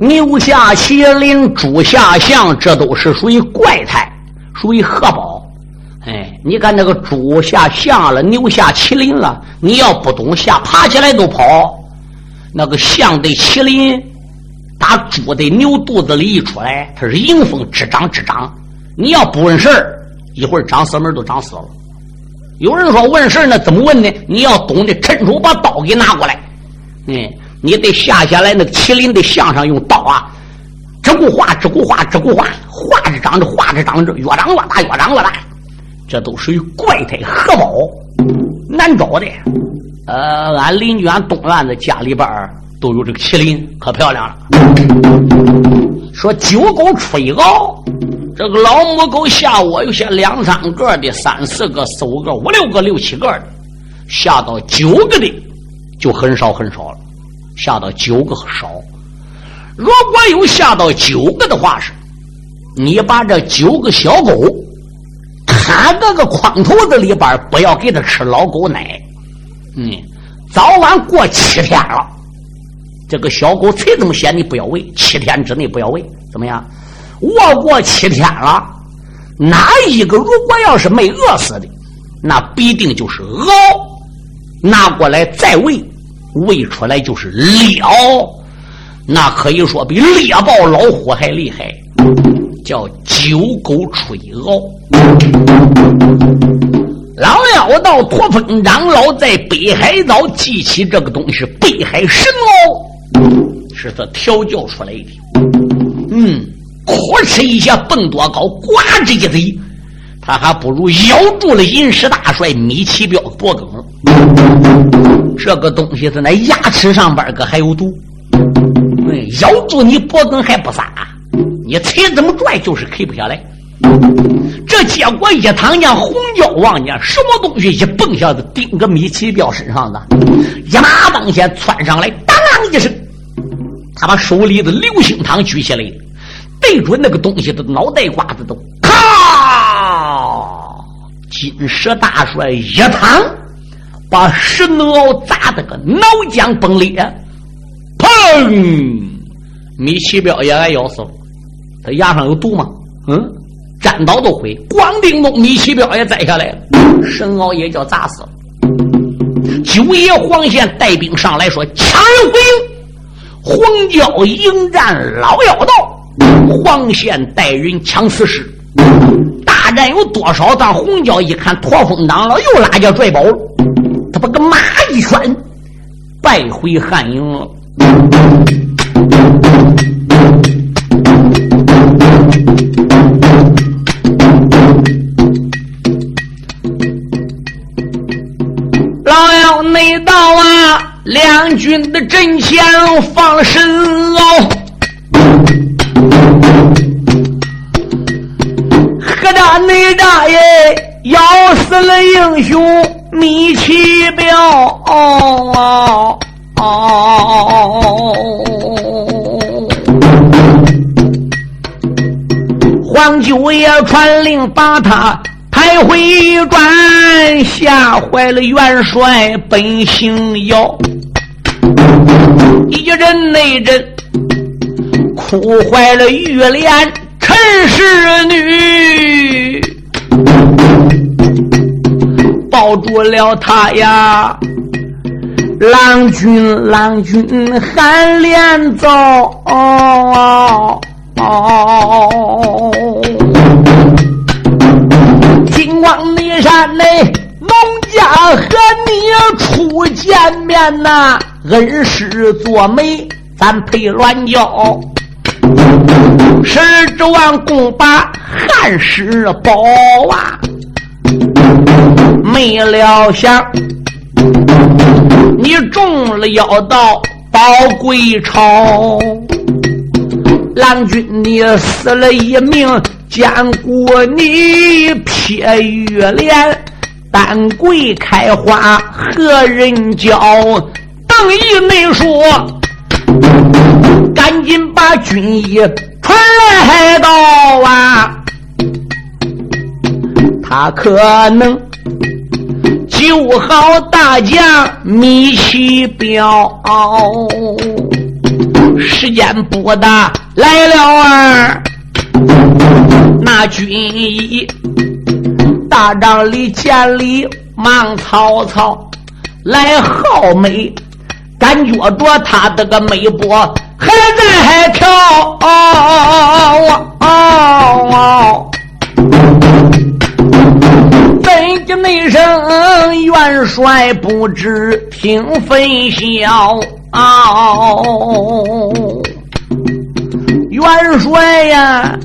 牛下麒麟，猪下象，这都是属于怪胎，属于贺宝。哎，你看那个猪下象了，牛下麒麟了，你要不懂下，爬起来都跑。那个象的麒麟，打猪的牛肚子里一出来，它是迎风直长直长。你要不问事儿，一会儿长死门都长死了。有人说问事那怎么问呢？你要懂得趁手把刀给拿过来。嗯，你得下下来那个麒麟的象上用刀啊，这股画，这股画，这股画，画着长着，画着长着，越长越大，越长越大。这都属于怪胎荷包，难找的。呃，俺邻居俺东院子家里边都有这个麒麟，可漂亮了。说九狗出一螯，这个老母狗下窝有些两三个的，三四个、四五个、五六个、六七个的，下到九个的就很少很少了。下到九个少，如果有下到九个的话是，你把这九个小狗。看这个筐头子里边，不要给它吃老狗奶。嗯，早晚过七天了，这个小狗才这么些，你不要喂，七天之内不要喂，怎么样？饿过七天了，哪一个如果要是没饿死的，那必定就是熬，拿过来再喂，喂出来就是了，那可以说比猎豹老虎还厉害。叫九狗吹鳌，老妖道驼峰长老在北海岛记起这个东西，北海神鳌是他调教出来的。嗯，咵哧一下蹦多高，呱吱一嘴，他还不如咬住了银石大帅米奇彪脖梗。这个东西在那牙齿上边可还有毒，咬住你脖梗还不撒。你腿怎么拽就是开不下来，这结果一躺下红椒王家什么东西一蹦下子顶个米奇彪身上的，一马当先窜上来，当一声，他把手里的流星汤举起来，对准那个东西的脑袋瓜子都，金蛇大帅一躺，把石能鳌砸得个脑浆崩裂，砰，米奇彪也挨咬死了。他牙上有毒吗？嗯，粘倒都毁。光腚东米奇彪也摘下来了，神鳌也叫砸死了。九爷黄宪带兵上来说：“抢人回营，黄蛟迎战老妖道。”黄宪带人抢死尸。大战有多少？当红蛟一看，驼峰长老又拉家拽宝，他把个马一圈，败回汉营了。没到啊，两军的阵前放神鳌，大爷咬死了英雄米奇彪，黄九爷传令把他。抬回转，吓坏了元帅本姓姚，一人内阵，哭坏了玉莲陈氏女，抱住了他呀，郎君郎君喊连奏。金光泥山内，农家和你初见面呐，恩师做媒，咱配鸾交。十指望共把汉室保啊，没料想你中了妖道宝贵朝，郎君你死了一命。见过你撇玉莲，丹桂开花何人教？邓义没说，赶紧把军医传来到啊！他可能救好大将米奇彪。时间不大，来了啊！那军医大帐里见礼，忙曹操来好美，感觉着他的个眉波还在跳。怎的那声元帅不知听分晓？元帅呀，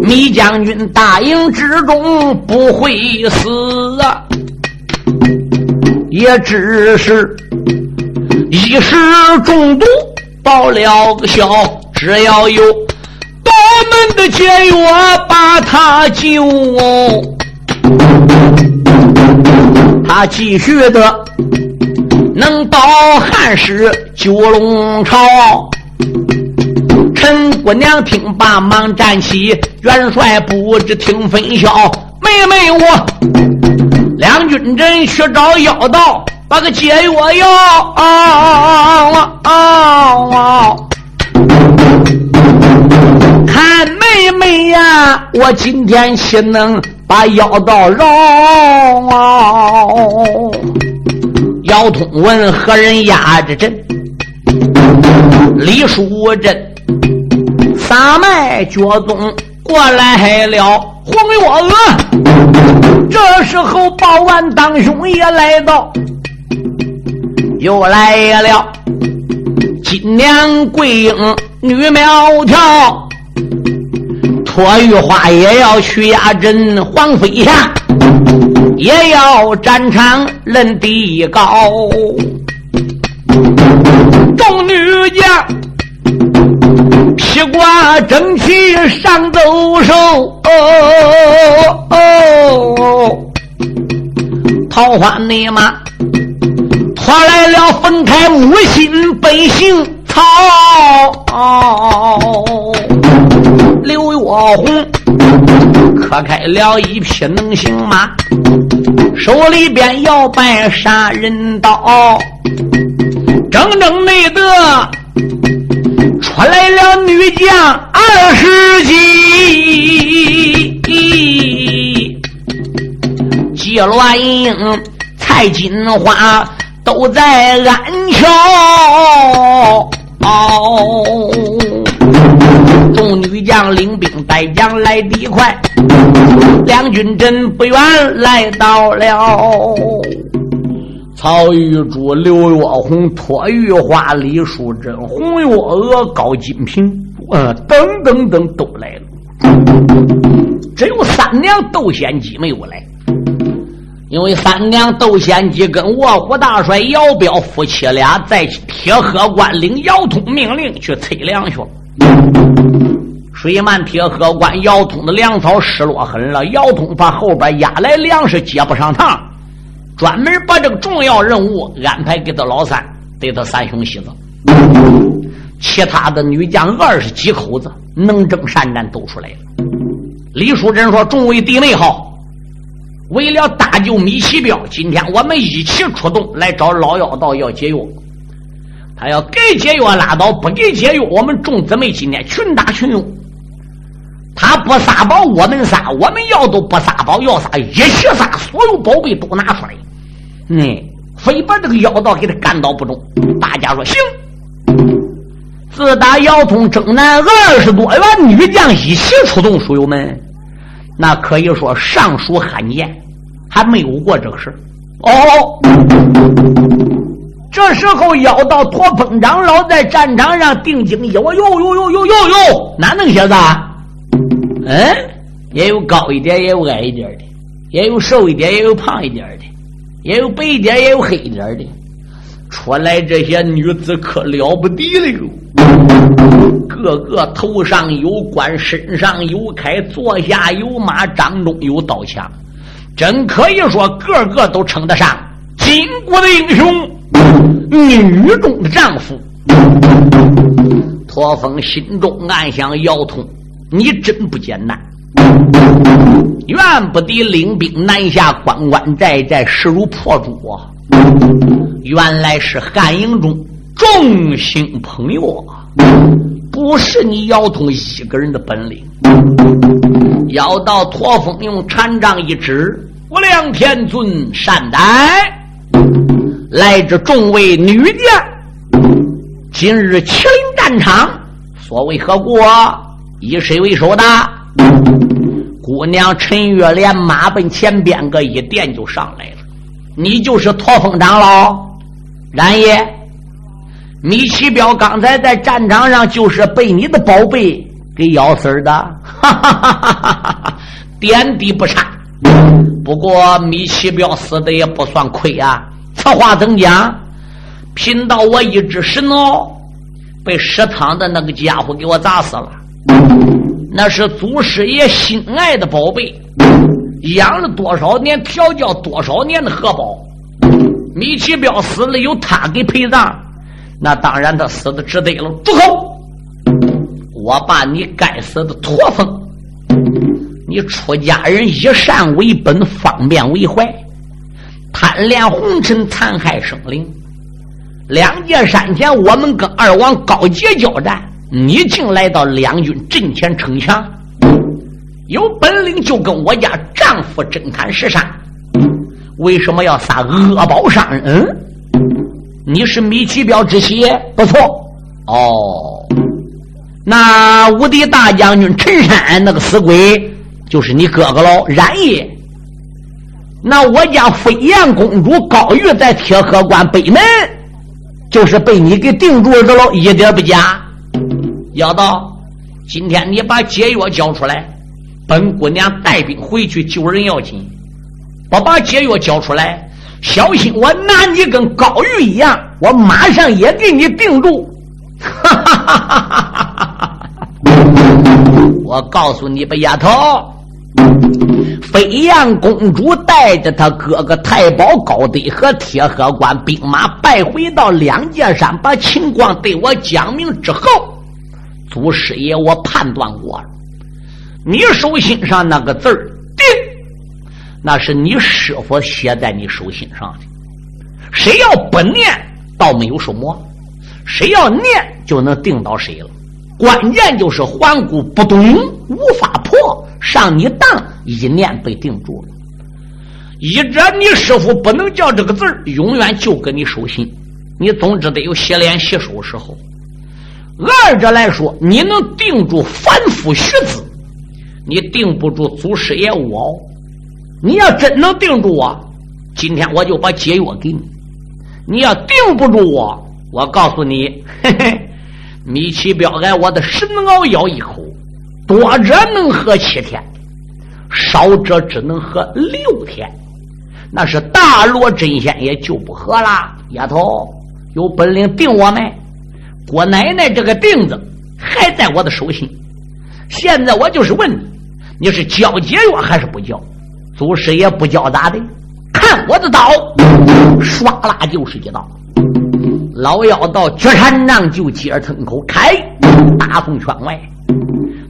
米将军大营之中不会死啊，也只是一时中毒报了个小，只要有多门的解药把他救，他继续的。能到汉室九龙朝，陈姑娘听罢忙站起，元帅不知听分晓。妹妹我两军阵去找妖道，把个解药药。看妹妹呀，我今天岂能把妖道饶？姚通问何人压着阵？李淑珍撒麦脚宗过来了，红月娥。这时候报完当兄也来到，又来了金娘桂英女苗条，托玉花也要去压阵，黄飞霞。也要战场论地高，众女将披挂整齐上走手，桃花内马拖来了分开母亲本性草，刘月红。磕开了一匹能行马，手里边摇摆杀人刀，整整内得出来了女将二十几，季鸾英、蔡金花都在安桥。众女将领兵带将来的快，两军阵不远来到了。曹玉珠、刘月红、托玉花、李淑珍、红月娥、高金平，呃，等等等都来了。只有三娘窦仙姬没有来，因为三娘窦仙姬跟卧虎大帅姚彪夫妻俩在铁河关领姚通命令去催粮去了。水漫铁河关，姚通的粮草失落狠了。姚通把后边压来粮食接不上趟，专门把这个重要任务安排给他老三，对他三兄媳子。其他的女将二十几口子能征善战都出来了。李淑珍说：“众位弟妹好，为了搭救米奇彪，今天我们一起出动来找老妖道要解药。”他要给解药拉倒，不给解药，我们众姊妹今天群打群用。他不撒宝，我们撒；我们要都不撒宝，要撒一起撒，所有宝贝都拿出来。嗯，非把这个妖道给他干倒不中。大家说行。自打姚通征南二十多员女将一起出动，书友们，那可以说尚属罕见，还没有过这个事哦。这时候，妖道驼峰长老在战场上定睛一望，哟哟哟哟哟哟，哪能写字？嗯，也有高一点，也有矮一点的，也有瘦一点，也有胖一点的，也有白一点，也有黑一点的。出来这些女子可了不得了哟，个个头上有冠，身上有铠，坐下有马，掌中有刀枪，真可以说个个都称得上巾帼的英雄。女中的丈夫，驼峰心中暗想：姚通，你真不简单。愿不得领兵南下关关寨寨，势如破竹啊！原来是汉营中众星捧月，不是你姚通一个人的本领。要到驼峰用禅杖一指，我梁天尊善待！来至众位女将，今日麒麟战场，所为何故？以谁为首的？姑娘陈月莲马奔前边个一垫就上来了。你就是驼峰长老，然也。米奇彪刚才在战场上就是被你的宝贝给咬死的，哈哈哈哈哈哈！点滴不差。不过米奇彪死的也不算亏啊。此话怎讲？贫道我一只石孬，被食堂的那个家伙给我砸死了。那是祖师爷心爱的宝贝，养了多少年，调教多少年的荷包。米奇彪死了，由他给陪葬，那当然他死的值得了。住口！我把你该死的驼峰！你出家人以善为本，方便为怀。贪恋红尘，残害生灵。两界山前，我们跟二王高杰交战，你竟来到两军阵前逞强，有本领就跟我家丈夫真砍实杀。为什么要撒恶宝伤人？嗯你是米奇彪之妻，不错。哦，那无敌大将军陈山那个死鬼，就是你哥哥喽，然也。那我家飞燕公主高玉在铁河关北门，就是被你给定住了喽，一点不假。要道，今天你把解药交出来，本姑娘带兵回去救人要紧。不把解药交出来，小心我拿你跟高玉一样，我马上也给你定住。哈哈哈哈哈！我告诉你吧，丫头。飞燕公主带着她哥哥太保高德和铁河关兵马败回到两界山，把情况对我讲明之后，祖师爷我判断过了，你手心上那个字儿“定”，那是你师傅写在你手心上的。谁要不念，倒没有什么；谁要念，就能定到谁了。关键就是环顾不动，无法破。上你当，一念被定住了。一者你师傅不能叫这个字永远就跟你手心，你总之得有洗脸洗手时候。二者来说，你能定住凡夫虚子，你定不住祖师爷我。你要真能定住我，今天我就把解药给你。你要定不住我，我告诉你，嘿嘿，米奇彪挨我的神熬咬一口。多者能喝七天，少者只能喝六天，那是大罗真仙也救不活啦！丫头有本领定我没？郭奶奶这个钉子还在我的手心。现在我就是问你，你是交解药还是不交？祖师爷不交咋的？看我的刀，唰啦就是一刀。老妖道绝禅杖就接着吞口开，大宋圈外。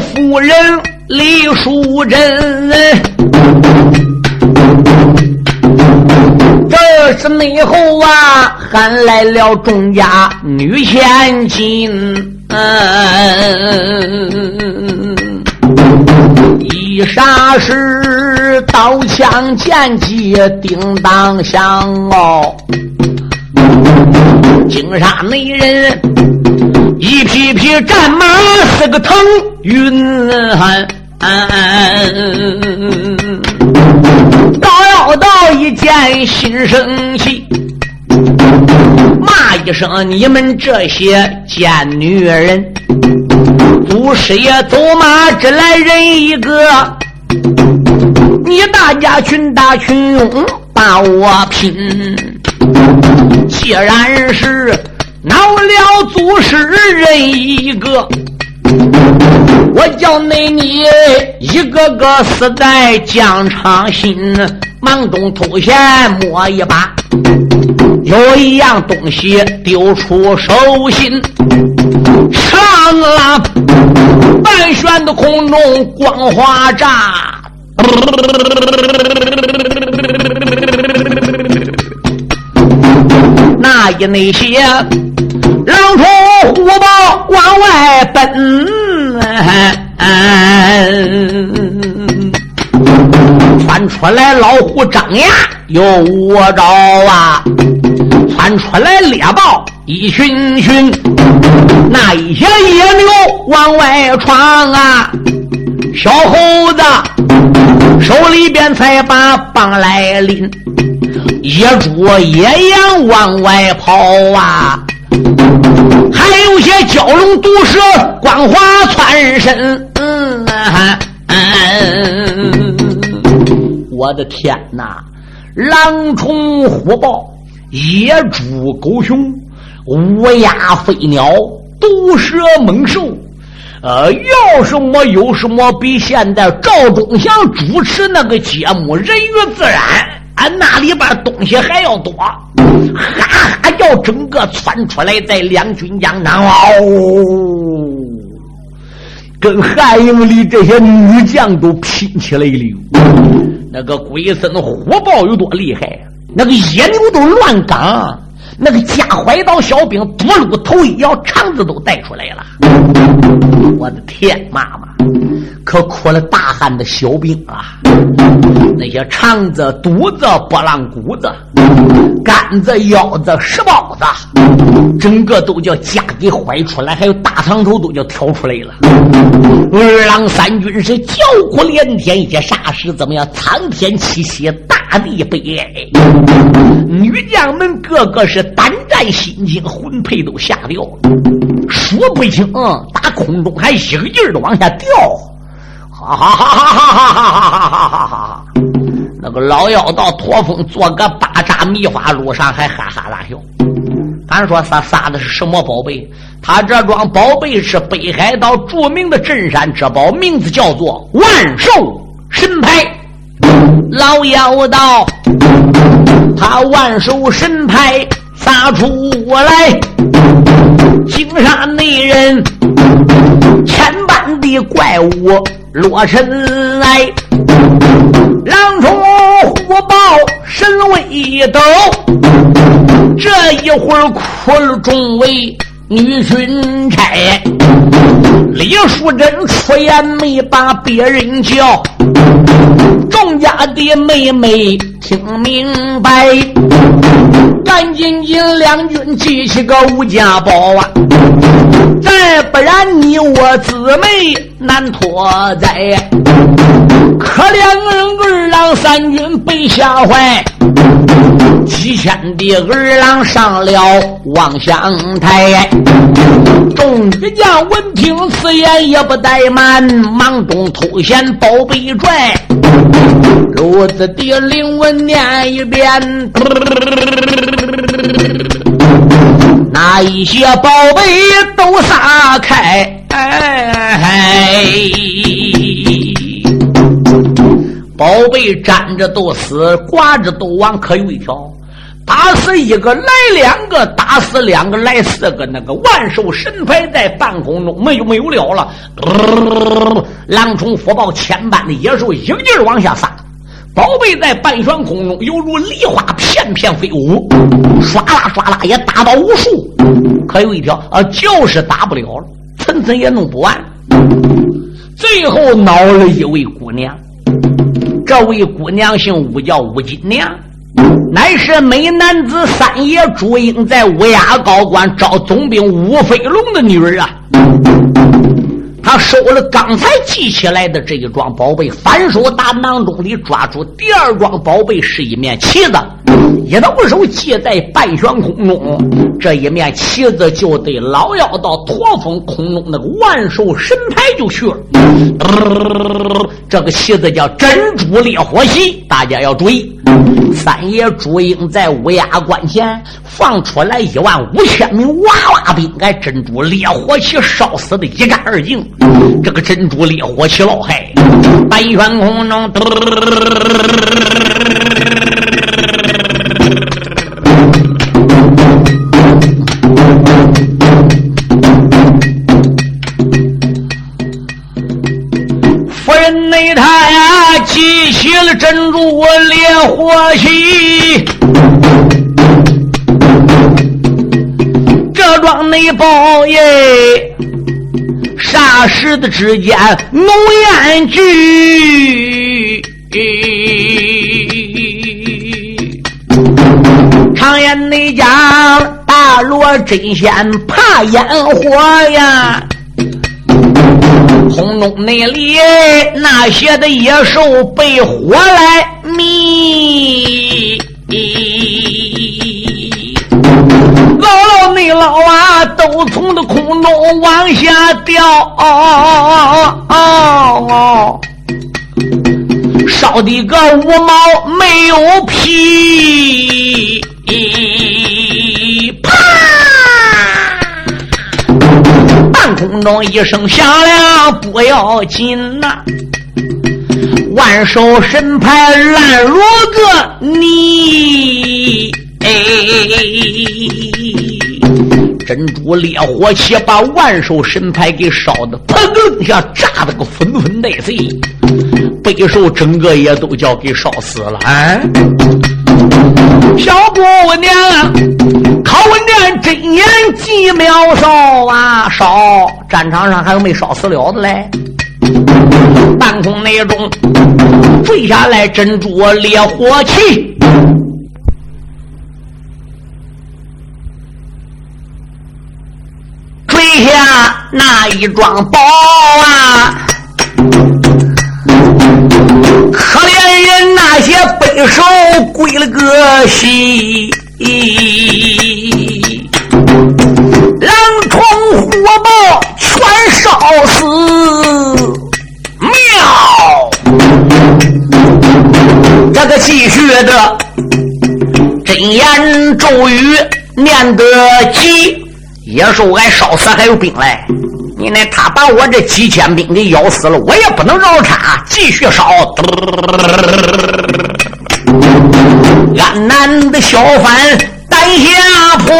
夫人李淑珍，这是内后啊喊来了众家女千金，一霎时刀枪剑戟叮当响哦，金沙内人。一匹匹战马似个腾云，高要道一见心生气，骂一声：“你们这些贱女人！祖师爷走马只来人一个，你大家群打群拥把我拼，既然是。”恼了祖师人一个。我叫内你一个个死在疆场心，忙中偷闲摸一把，有一样东西丢出手心，上啊！半悬的空中光华炸，那一那些狼虫虎豹往外奔。窜出来老虎张牙有我招啊！窜出来猎豹一群群，那一些野牛往外闯啊！小猴子手里边才把棒来拎，野猪野羊往外跑啊！还有些蛟龙毒蛇，光滑窜身。嗯我的天哪！狼虫虎豹、野猪狗熊、乌鸦飞鸟、毒蛇猛兽，呃，要什么有什么，比现在赵忠祥主持那个节目《人与自然》。俺那里边东西还要多，哈哈叫整个窜出来，在两军疆场哦，跟汉营里这些女将都拼起来了。那个鬼僧火爆有多厉害？那个野牛都乱赶，那个假怀刀小兵多路头一摇，肠子都带出来了。我的天，妈妈！可苦了大汉的小兵啊！那些肠子、肚子、波浪骨子、肝子、腰子、石包子，整个都叫夹给怀出来，还有大肠头都叫挑出来了。二郎三军是叫苦连天，一霎时怎么样？苍天泣血，大大地悲哀。女将们个个是胆战心惊，魂魄都吓掉了，说不清，打空中还一个劲儿的往下掉。哈哈哈哈哈哈哈哈哈哈哈！那个老妖道驼峰做个八扎迷花路上还哈哈大笑。咱说他撒的是什么宝贝？他这桩宝贝是北海道著名的镇山之宝，名字叫做万寿神牌。老妖道，他万寿神牌撒出来，惊杀内人千般的怪物。落尘来，狼虫虎豹神威抖，这一会儿哭了众位女巡差，李淑珍出言没把别人叫，众家的妹妹听明白，赶紧引两军记起个吴家宝啊，再不然你我姊妹。难脱灾，可怜二郎三军被吓坏，几千的儿郎上了望乡台。众女将闻听此言，也不怠慢，忙中偷闲宝贝拽，如此的灵文念一遍，那一些宝贝都撒开。哎，宝贝粘着都死，挂着都亡，可有一条，打死一个来两个，打死两个来四个，那个万寿神牌在半空中没有没有了了。狼虫虎豹千般的野兽一个劲儿往下撒，宝贝在半悬空中犹如梨花片片飞舞，唰啦唰啦也打到无数，可有一条啊，就是打不了了。层层也弄不完，最后恼了一位姑娘。这位姑娘姓吴，叫吴金娘，乃是美男子三爷朱英在乌鸦高官招总兵吴飞龙的女儿啊。他收了刚才记起来的这一桩宝贝，反手打囊中里抓住第二桩宝贝，是一面旗子，一抖手系在半悬空中。这一面旗子就对老妖道驼峰空中那个万寿神牌就去了。这个旗子叫珍珠烈火旗，大家要注意，三爷朱英在乌鸦关前放出来一万五千名娃娃兵，挨珍珠烈火器烧死的一干二净。这个珍珠烈火器老害，白悬空中。了珍珠烈火旗，这桩内报耶，霎时的之间浓烟聚。常言内讲，大罗真仙怕烟火呀。空中那里那些的野兽被火来迷，姥姥你老啊，都从这空中往下掉，烧的个五毛没有皮，空中一声响亮，不要紧呐！万寿神牌烂如个泥，珍珠烈火旗把万寿神牌给烧的砰一下，炸得个纷纷带碎，背寿整个也都叫给烧死了啊！小姑娘，考验真言几秒烧啊烧！战场上还有没烧死了的嘞？半空那中坠下来珍珠烈火旗，坠下那一桩宝啊！可怜人那些背手归了个西，狼虫虎豹全烧死。妙，这个继续的真言咒语念得急，野兽挨烧死还有兵来。你那他把我这几千兵给咬死了，我也不能饶他，继续烧。安南的小贩胆下破，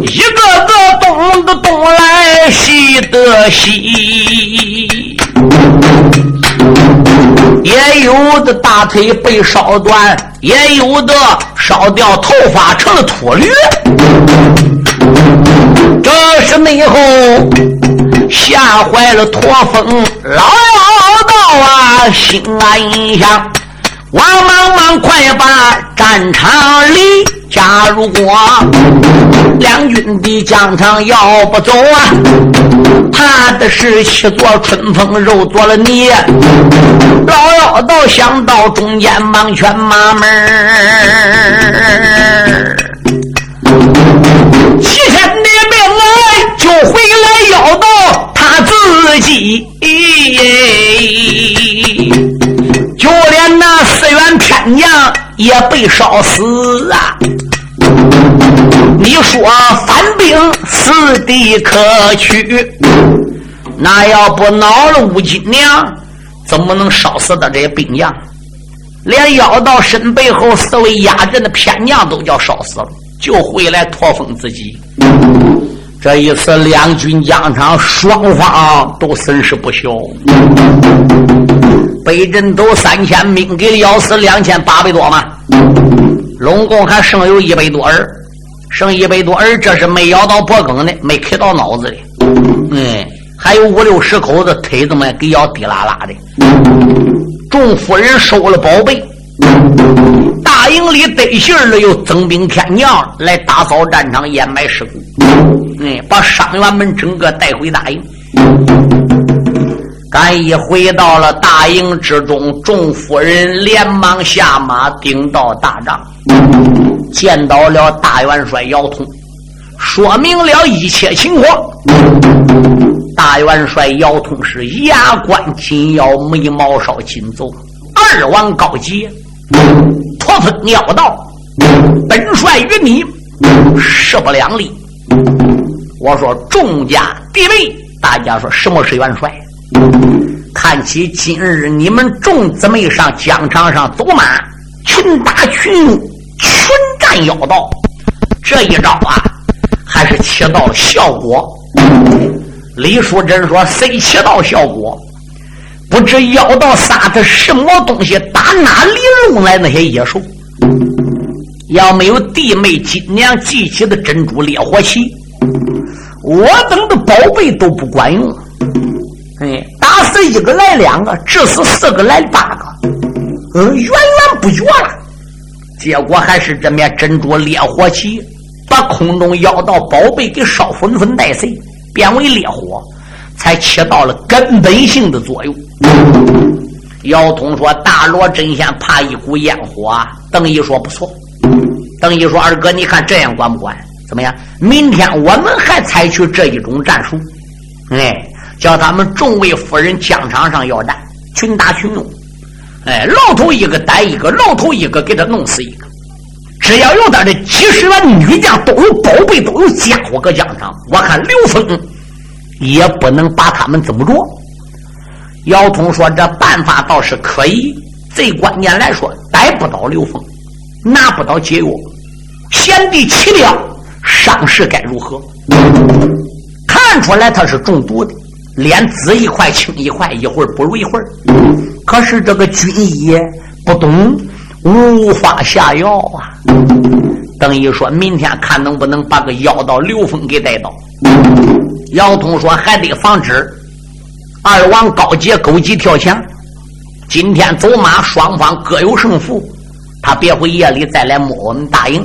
一个个东的东来西的西。也有的大腿被烧断，也有的烧掉头发成了秃驴。这是内后吓坏了驼峰老道啊，心安一想：我忙忙快把战场里。假如果两军的疆场要不走啊，他的是七座春风肉做了泥。老妖道想到中间忙劝马门七天的命来就回来妖道他自己，就连那四员天将也被烧死啊。你说反兵死地可取，那要不恼了吴金娘，怎么能烧死的这些兵将？连妖道身背后四位压阵的偏将都叫烧死了，就回来驼峰自己。这一次两军疆场，双方都损失不小。北镇都三千兵，给咬死两千八百多嘛。拢共还剩有一百多人，剩一百多人，这是没咬到脖梗的，没磕到脑子的。嗯，还有五六十口子腿子们给咬滴啦啦的。众夫人收了宝贝，大营里得信了，又增兵添将来打扫战场，掩埋尸骨。嗯，把伤员们整个带回大营。咱一回到了大营之中，众夫人连忙下马，顶到大帐，见到了大元帅姚通，说明了一切情况。大元帅姚通是牙关紧咬，眉毛稍紧皱。二王高杰，驼峰尿道，本帅与你势不两立。我说众家弟妹，大家说什么是元帅？看起今日你们众姊妹上疆场上走马，群打群，群战妖道，这一招啊，还是起到了效果。李淑珍说：“谁起到效果？不知妖道撒的什么东西，打哪里弄来那些野兽？要没有弟妹金娘祭起的珍珠烈火旗，我等的宝贝都不管用。哎，打死一个来两个，致死四个来八个，嗯，源源不绝了。结果还是这面珍珠烈火旗把空中妖道宝贝给烧粉粉带碎。”变为烈火，才起到了根本性的作用。姚通说：“大罗真仙怕一股烟火。”邓毅说：“不错。”邓毅说：“二哥，你看这样管不管？怎么样？明天我们还采取这一种战术，哎，叫他们众位夫人疆场上要战，群打群用。哎，老头一个逮一个，老头一个给他弄死一个。只要有他的几十万女将都有宝贝，都有家伙搁疆场，我看刘峰也不能把他们怎么着。姚通说：“这办法倒是可以，最关键来说，逮不到刘峰，拿不到解药，贤弟齐了，伤势该如何？看出来他是中毒的，脸紫一块青一块，一会儿不如一会儿。可是这个军医不懂。”无法下药啊！邓毅说：“明天看能不能把个妖道刘峰给带到。”姚通说：“还得防止二王高杰勾机跳墙。今天走马，双方各有胜负，他别回夜里再来摸我们大营。”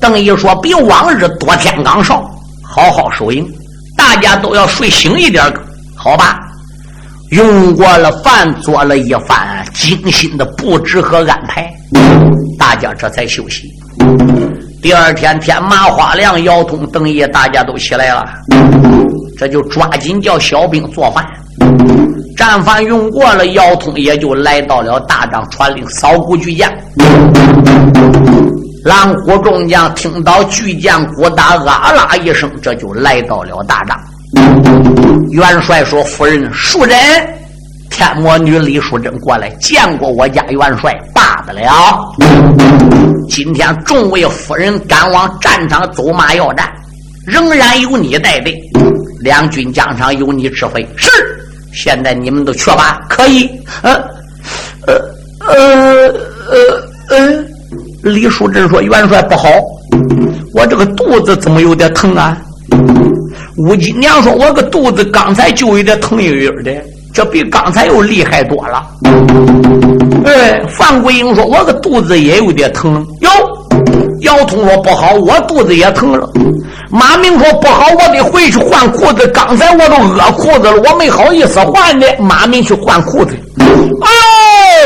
邓毅说：“比往日多天岗哨，好好守营，大家都要睡醒一点，好吧？”用过了饭，做了一番精心的布置和安排，大家这才休息。第二天天马花亮、姚通、邓毅，大家都起来了，这就抓紧叫小兵做饭。战饭用过了，姚通也就来到了大帐，传令扫鼓巨将。狼虎众将听到巨将鼓打啊啦一声，这就来到了大帐。元帅说：“夫人，淑珍，天魔女李淑珍过来见过我家元帅，罢得了。今天众位夫人赶往战场走马要战，仍然由你带队，两军疆场由你指挥。是，现在你们都去吧。可以。呃，呃，呃，呃，呃。李淑珍说：元帅不好，我这个肚子怎么有点疼啊？”吴金娘说：“我个肚子刚才就有点疼悠悠的，这比刚才又厉害多了。”哎，范桂英说：“我个肚子也有点疼。”哟，姚通说：“不好，我肚子也疼了。”马明说：“不好，我得回去换裤子。刚才我都饿裤子了，我没好意思换呢。”马明去换裤子。哎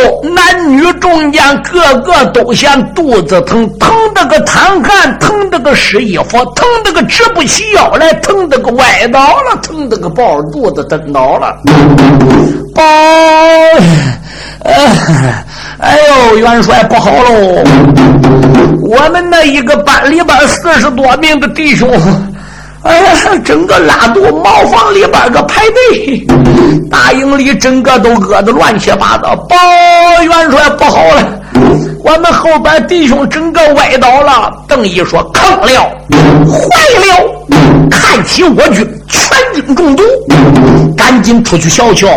呦，男女中间个个都嫌肚子疼，疼得个淌汗，疼得个湿衣服，疼得个直不起腰来，疼得个歪倒了，疼得个抱着肚子蹬倒了。抱，哎 哎呦，元帅不好喽！我们那一个班里边四十多名的弟兄。哎呀，整个拉肚茅房里边个排队，大营里整个都饿得乱七八糟。报元帅不好了，我们后边弟兄整个歪倒了。邓毅说：“坑了，坏了，看起我军全军中毒，赶紧出去瞧瞧。”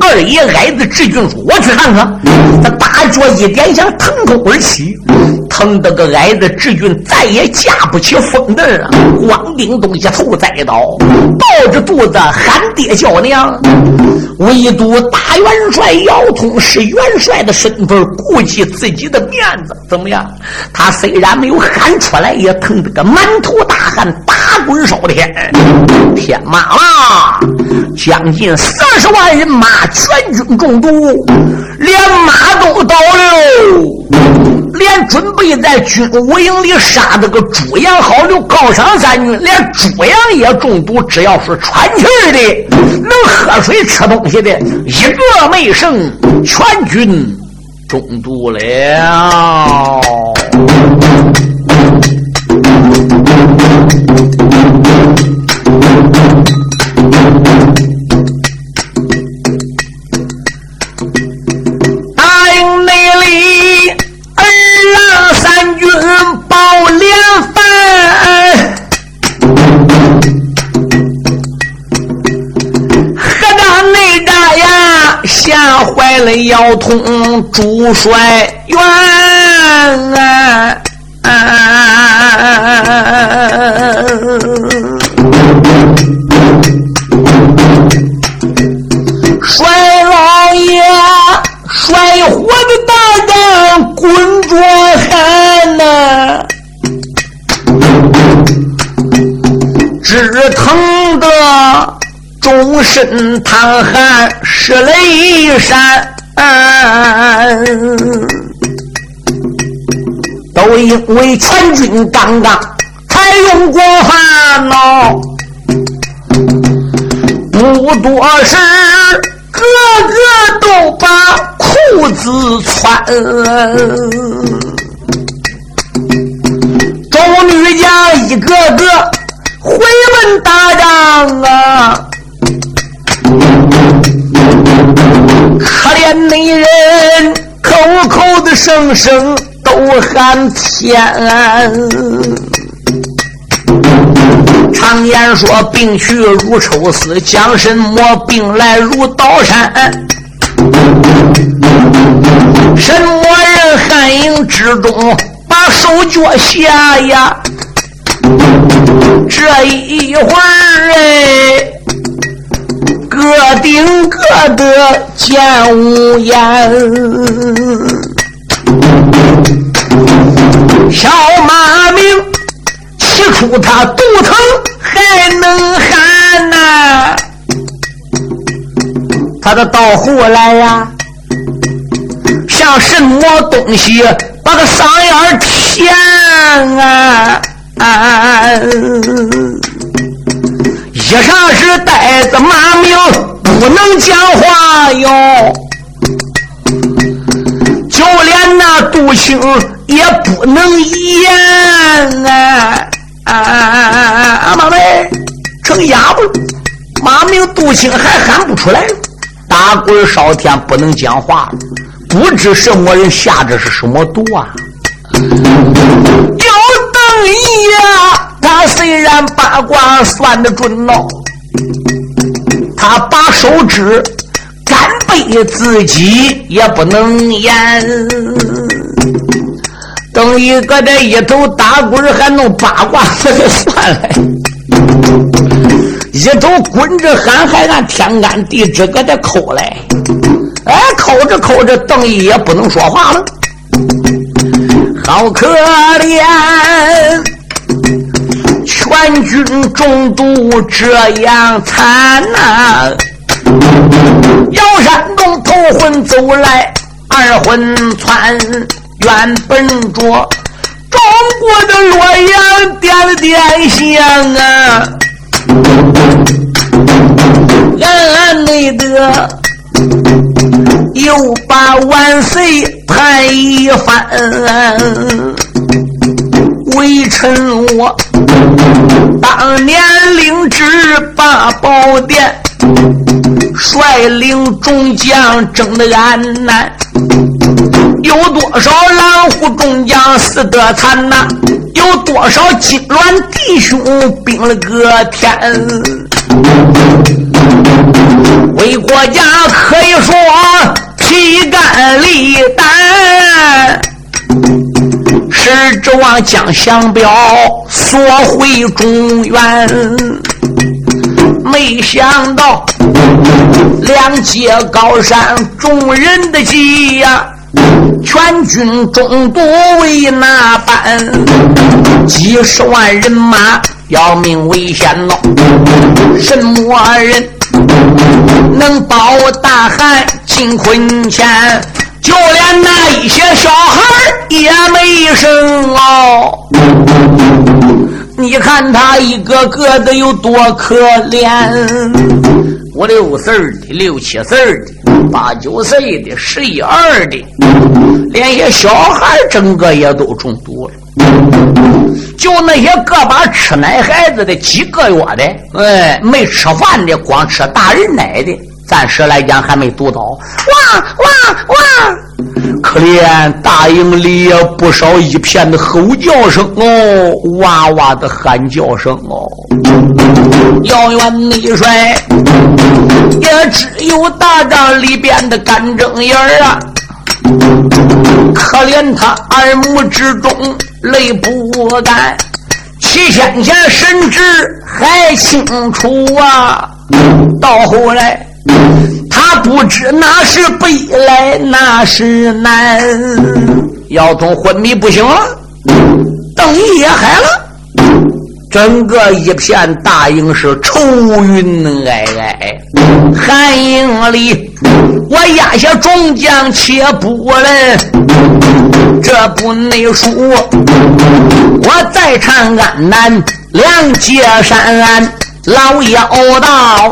二爷矮子志军说：“我去看看。”他大脚一点，想腾空而起。疼得个矮子志军再也架不起风凳啊！光腚东一头栽倒，抱着肚子喊爹叫娘。唯独大元帅姚通是元帅的身份，顾及自己的面子，怎么样？他虽然没有喊出来，也疼得个满头大汗，打滚烧天。天马啦，将近四十万人马，全军中毒，连马都倒了。连准备在军武营里杀这个朱阳好刘高尚三军，连朱阳也中毒。只要是喘气儿的，能喝水吃东西的，一个没剩，全军中毒了。吓坏了要通主帅元啊！帅老爷，帅火的大将滚着汗呐，只疼终身淌汗湿泪衫。都因为全军刚刚才用过饭恼，不多时，个个都把裤子穿。众女将一个个回问大丈啊。可怜那人口口的声声都喊天，常言说病去如抽丝，将什么病来如刀山？什么人寒营之中把手脚下呀？这一会儿哎。各顶各的见无言，小马明气出他肚疼还能喊呐，他的到后来呀，像什么东西把个嗓眼填啊！一上是呆子马明不能讲话哟，就连那杜青也不能言啊！啊妈妹成哑巴，马明杜青还喊不出来，打滚少天不能讲话，不知什么人下的是什么毒啊！有邓爷。他虽然八卦算得准喽，他把手指干背自己也不能言。等一个这一头打滚还弄八卦这就算了，一头滚着喊还按天干地支搁这抠来，哎，抠着抠着，邓毅也不能说话了，好可怜。全军中毒这样惨呐！姚山东头魂走来，二魂窜，原本着中国的洛阳点点香啊，暗暗内的又把万岁谈一番。微臣我当年领旨八宝殿，率领众将征得安南，有多少狼虎众将死得惨呐？有多少金銮弟兄兵了个天？为国家可以说披肝沥胆。是指望将降表索回中原，没想到两界高山众人的急呀，全军中毒为哪般？几十万人马要命危险喽！什么人能保大汉进坤前？就连那一些小孩也没生哦。你看他一个个的有多可怜，五六岁的、六七岁的、八九岁的、十一二的，连些小孩整个也都中毒了。就那些个把吃奶孩子的、几个月的，哎，没吃饭的，光吃大人奶的。暂时来讲还没毒倒，哇哇哇！可怜大营里也不少一片的吼叫声哦，哇哇的喊叫声哦。遥远内帅也只有大帐里边的干睁眼儿啊，可怜他耳目之中泪不干，七先前神志还清楚啊，到后来。他不知哪是北来，哪是南。要从昏迷不醒了，等一，整个一片大营是愁云霭霭。寒营里，我压下众将且不来，这不内书，我再唱安南两界山。老妖道，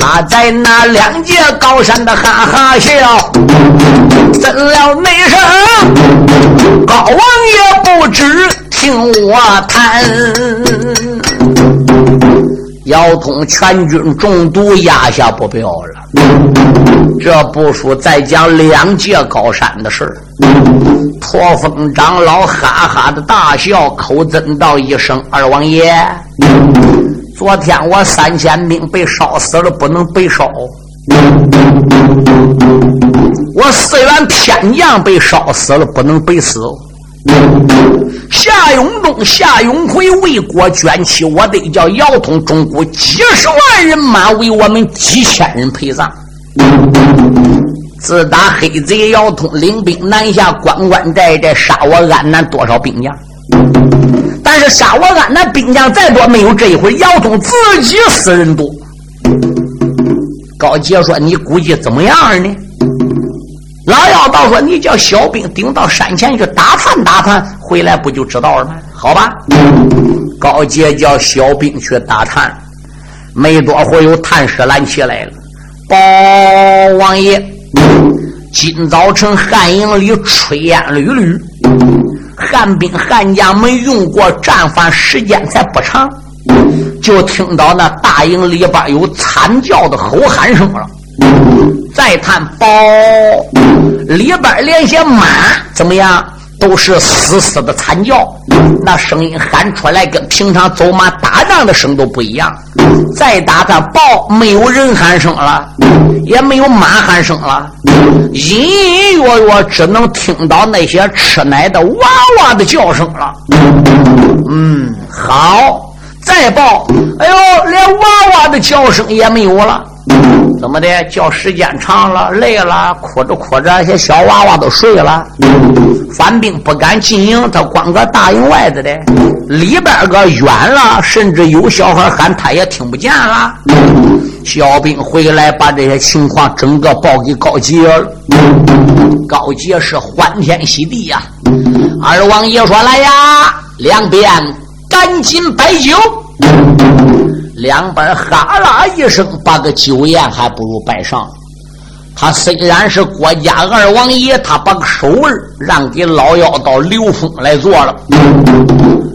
他在那两界高山的哈哈笑，怎料内声高王也不知听我谈。姚通全军中毒，压下不表了。这不说再讲两界高山的事驼峰长老哈哈的大笑，口尊道一声：“二王爷。”昨天我三千兵被烧死了，不能被烧。我四员天将被烧死了，不能被死。夏永忠、夏永奎为国捐躯，我得叫姚通中国几十万人马为我们几千人陪葬。自打黑贼姚通领兵南下关关寨寨，杀我安南多少兵将？但是杀我安南兵将再多，没有这一回姚通自己死人多。高杰说：“你估计怎么样呢？”老妖道说：“你叫小兵顶到山前去打探打探，回来不就知道了吗？”好吧，高杰叫小兵去打探，没多会儿有探视拦起来了。报王爷，今早晨汉营里炊烟缕缕。汉兵汉将们用过战法时间才不长，就听到那大营里边有惨叫的吼喊声了。再探包，里边连些马怎么样？都是嘶嘶的惨叫，那声音喊出来跟平常走马打仗的声都不一样。再打探报，没有人喊声了，也没有马喊声了，隐隐约约只能听到那些吃奶的娃娃的叫声了。嗯，好，再报，哎呦，连娃娃的叫声也没有了。怎么的？叫时间长了，累了，哭着哭着，些小娃娃都睡了。反兵不敢进营，他光搁大营外头的，里边个远了，甚至有小孩喊，他也听不见了。小兵回来把这些情况整个报给高杰了。高杰是欢天喜地呀！二王爷说：“来呀，两边赶紧摆酒。”两边哈啦一声，把个酒宴还不如摆上。他虽然是国家二王爷，他把个首位让给老妖道刘峰来做了。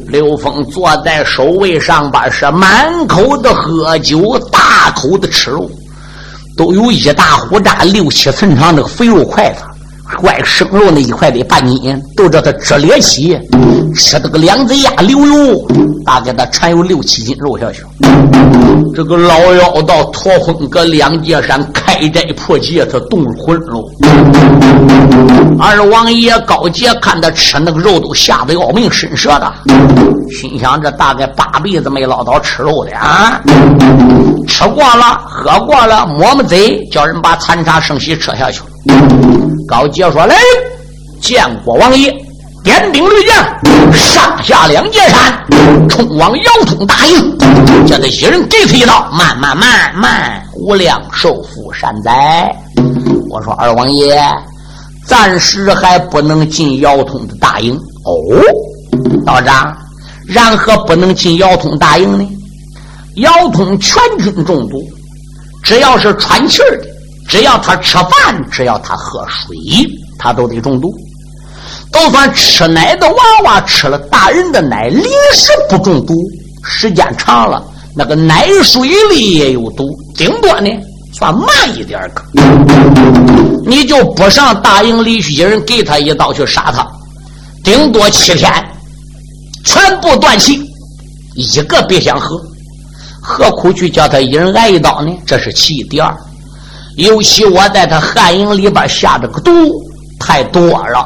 刘峰坐在首位上边，是满口的喝酒，大口的吃肉，都有一大壶扎六七寸长那个肥肉筷子。怪生肉那一块得半斤，都叫他直裂起，吃这个两只鸭流油，大概他馋有六七斤肉下去。这个老妖道驼峰搁两界山开斋破戒，他动魂喽。二王爷高杰看他吃那个肉都吓得要命，伸舌的，心想这大概八辈子没捞到吃肉的啊！吃过了，喝过了，抹抹嘴，叫人把残茶剩席吃下去。高杰说：“来，见过王爷，点兵率将，上下两界山，冲往姚通大营。叫他一人给他一刀，慢慢慢慢，无量寿福山哉。”我说：“二王爷，暂时还不能进姚通的大营。哦，道长，然何不能进姚通大营呢？姚通全军中毒，只要是喘气儿的，只要他吃饭，只要他喝水，他都得中毒。都算吃奶的娃娃吃了大人的奶，临时不中毒，时间长了，那个奶水里也有毒，顶多呢算慢一点个。你就不上大营里去，一人给他一刀去杀他，顶多七天，全部断气，一个别想喝。何苦去叫他一人挨一刀呢？这是其一。第二，尤其我在他汉营里边下这个毒太多了。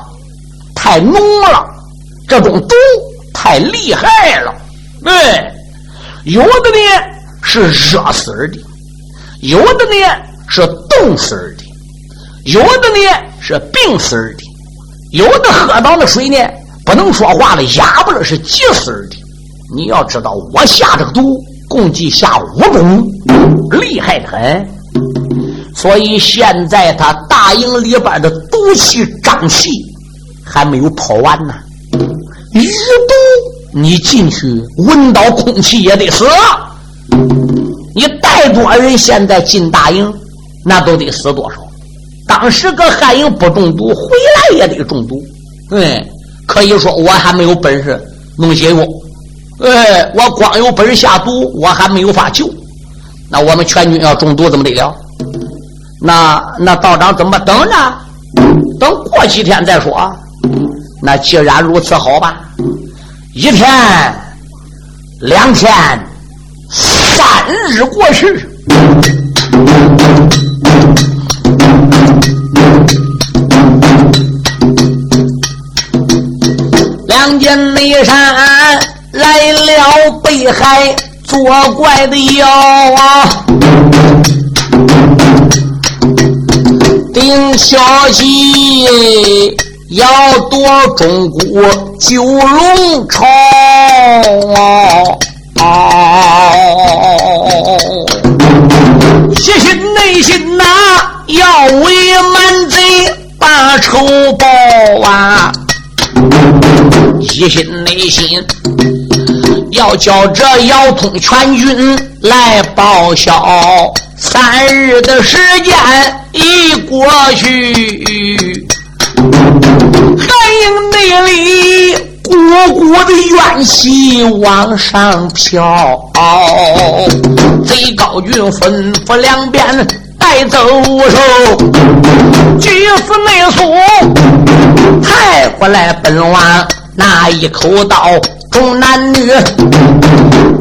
太浓了，这种毒太厉害了。对，有的呢是热死的，有的呢是冻死的，有的呢是病死的，有的喝到那水呢不能说话了，哑巴了是急死的。你要知道，我下这个毒共计下五种，厉害的很。所以现在他大营里边的毒气瘴气。还没有跑完呢，余毒你进去闻到空气也得死。你带多少人现在进大营，那都得死多少。当时搁汉营不中毒，回来也得中毒。嗯，可以说我还没有本事弄些药。哎，我光有本事下毒，我还没有法救。那我们全军要中毒怎么得了？那那道长怎么等着？等过几天再说。那既然如此，好吧，一天、两天、三日过去，两间内山来了北海作怪的妖啊，丁小吉。要夺中国九龙朝，一心内心呐，要为满贼把仇报啊！一心内心要叫这姚通全军来报销。三日的时间一过去。寒营内里，股股的怨气往上飘。贼高军吩咐两边带走手，举死内苏，抬过来本王那一口刀。众男女，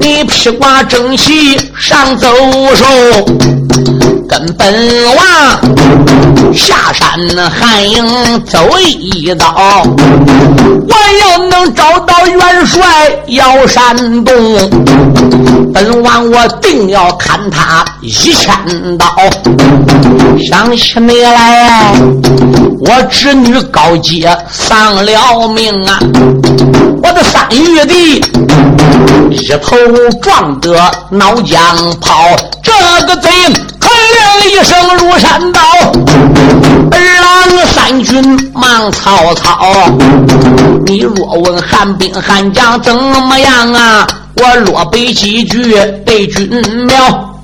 你披挂整齐上走手，跟本王下山汉营走一遭。我要能找到元帅要山东，本王我定要砍他一千刀。想起你来，我侄女高洁丧了命啊！我的三玉帝一头撞得脑浆泡，这个贼喊了一声如山倒，二郎三军忙曹操。你若问汉兵汉将怎么样啊？我落北几句北军苗。